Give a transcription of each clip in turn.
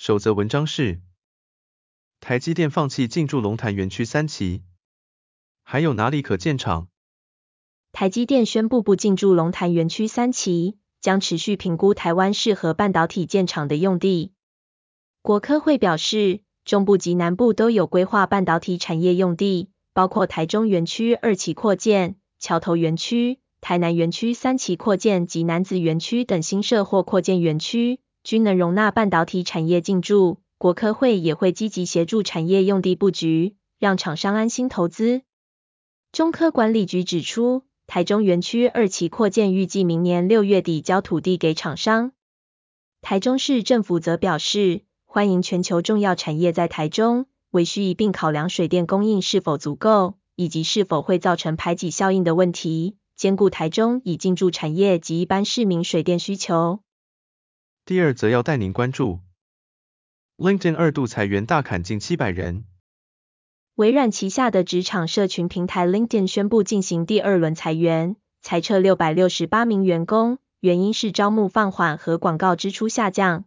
首则文章是：台积电放弃进驻龙潭园区三期，还有哪里可建厂？台积电宣布不进驻龙潭园区三期，将持续评估台湾适合半导体建厂的用地。国科会表示，中部及南部都有规划半导体产业用地，包括台中园区二期扩建、桥头园区。台南园区三期扩建及南子园区等新设或扩建园区，均能容纳半导体产业进驻。国科会也会积极协助产业用地布局，让厂商安心投资。中科管理局指出，台中园区二期扩建预计明年六月底交土地给厂商。台中市政府则表示，欢迎全球重要产业在台中，唯需一并考量水电供应是否足够，以及是否会造成排挤效应的问题。兼顾台中已进驻产业及一般市民水电需求。第二则要带您关注，LinkedIn 二度裁员大砍近七百人。微软旗下的职场社群平台 LinkedIn 宣布进行第二轮裁员，裁撤六百六十八名员工，原因是招募放缓和广告支出下降。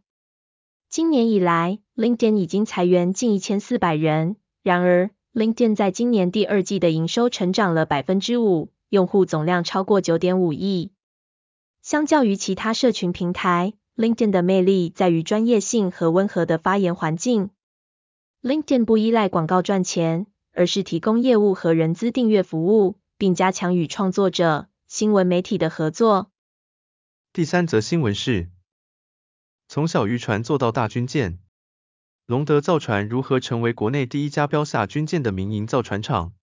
今年以来，LinkedIn 已经裁员近一千四百人。然而，LinkedIn 在今年第二季的营收成长了百分之五。用户总量超过九点五亿。相较于其他社群平台，LinkedIn 的魅力在于专业性和温和的发言环境。LinkedIn 不依赖广告赚钱，而是提供业务和人资订阅服务，并加强与创作者、新闻媒体的合作。第三则新闻是：从小渔船做到大军舰，龙德造船如何成为国内第一家标下军舰的民营造船厂？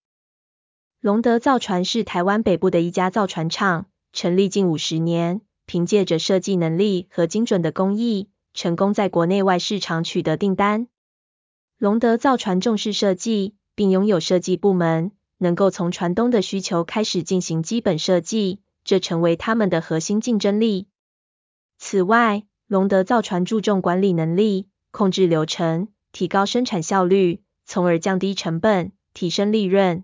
龙德造船是台湾北部的一家造船厂，成立近五十年，凭借着设计能力和精准的工艺，成功在国内外市场取得订单。龙德造船重视设计，并拥有设计部门，能够从船东的需求开始进行基本设计，这成为他们的核心竞争力。此外，龙德造船注重管理能力，控制流程，提高生产效率，从而降低成本，提升利润。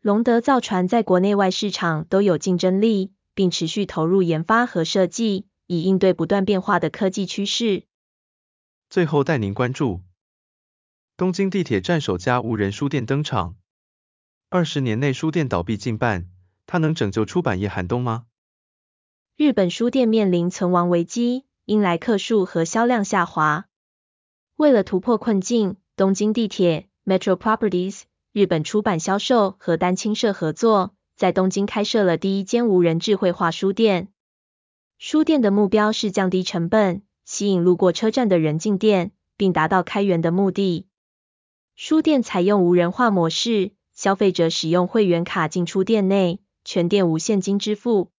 龙德造船在国内外市场都有竞争力，并持续投入研发和设计，以应对不断变化的科技趋势。最后带您关注，东京地铁站首家无人书店登场。二十年内书店倒闭近半，它能拯救出版业寒冬吗？日本书店面临存亡危机，因来客数和销量下滑。为了突破困境，东京地铁 Metro Properties。日本出版销售和单亲社合作，在东京开设了第一间无人智慧化书店。书店的目标是降低成本，吸引路过车站的人进店，并达到开源的目的。书店采用无人化模式，消费者使用会员卡进出店内，全店无现金支付。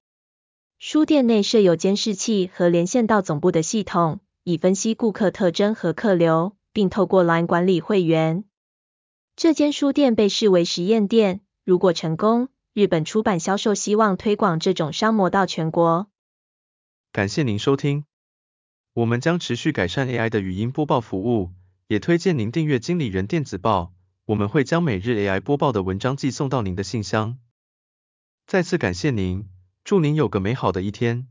书店内设有监视器和连线到总部的系统，以分析顾客特征和客流，并透过蓝管理会员。这间书店被视为实验店，如果成功，日本出版销售希望推广这种商模到全国。感谢您收听，我们将持续改善 AI 的语音播报服务，也推荐您订阅经理人电子报，我们会将每日 AI 播报的文章寄送到您的信箱。再次感谢您，祝您有个美好的一天。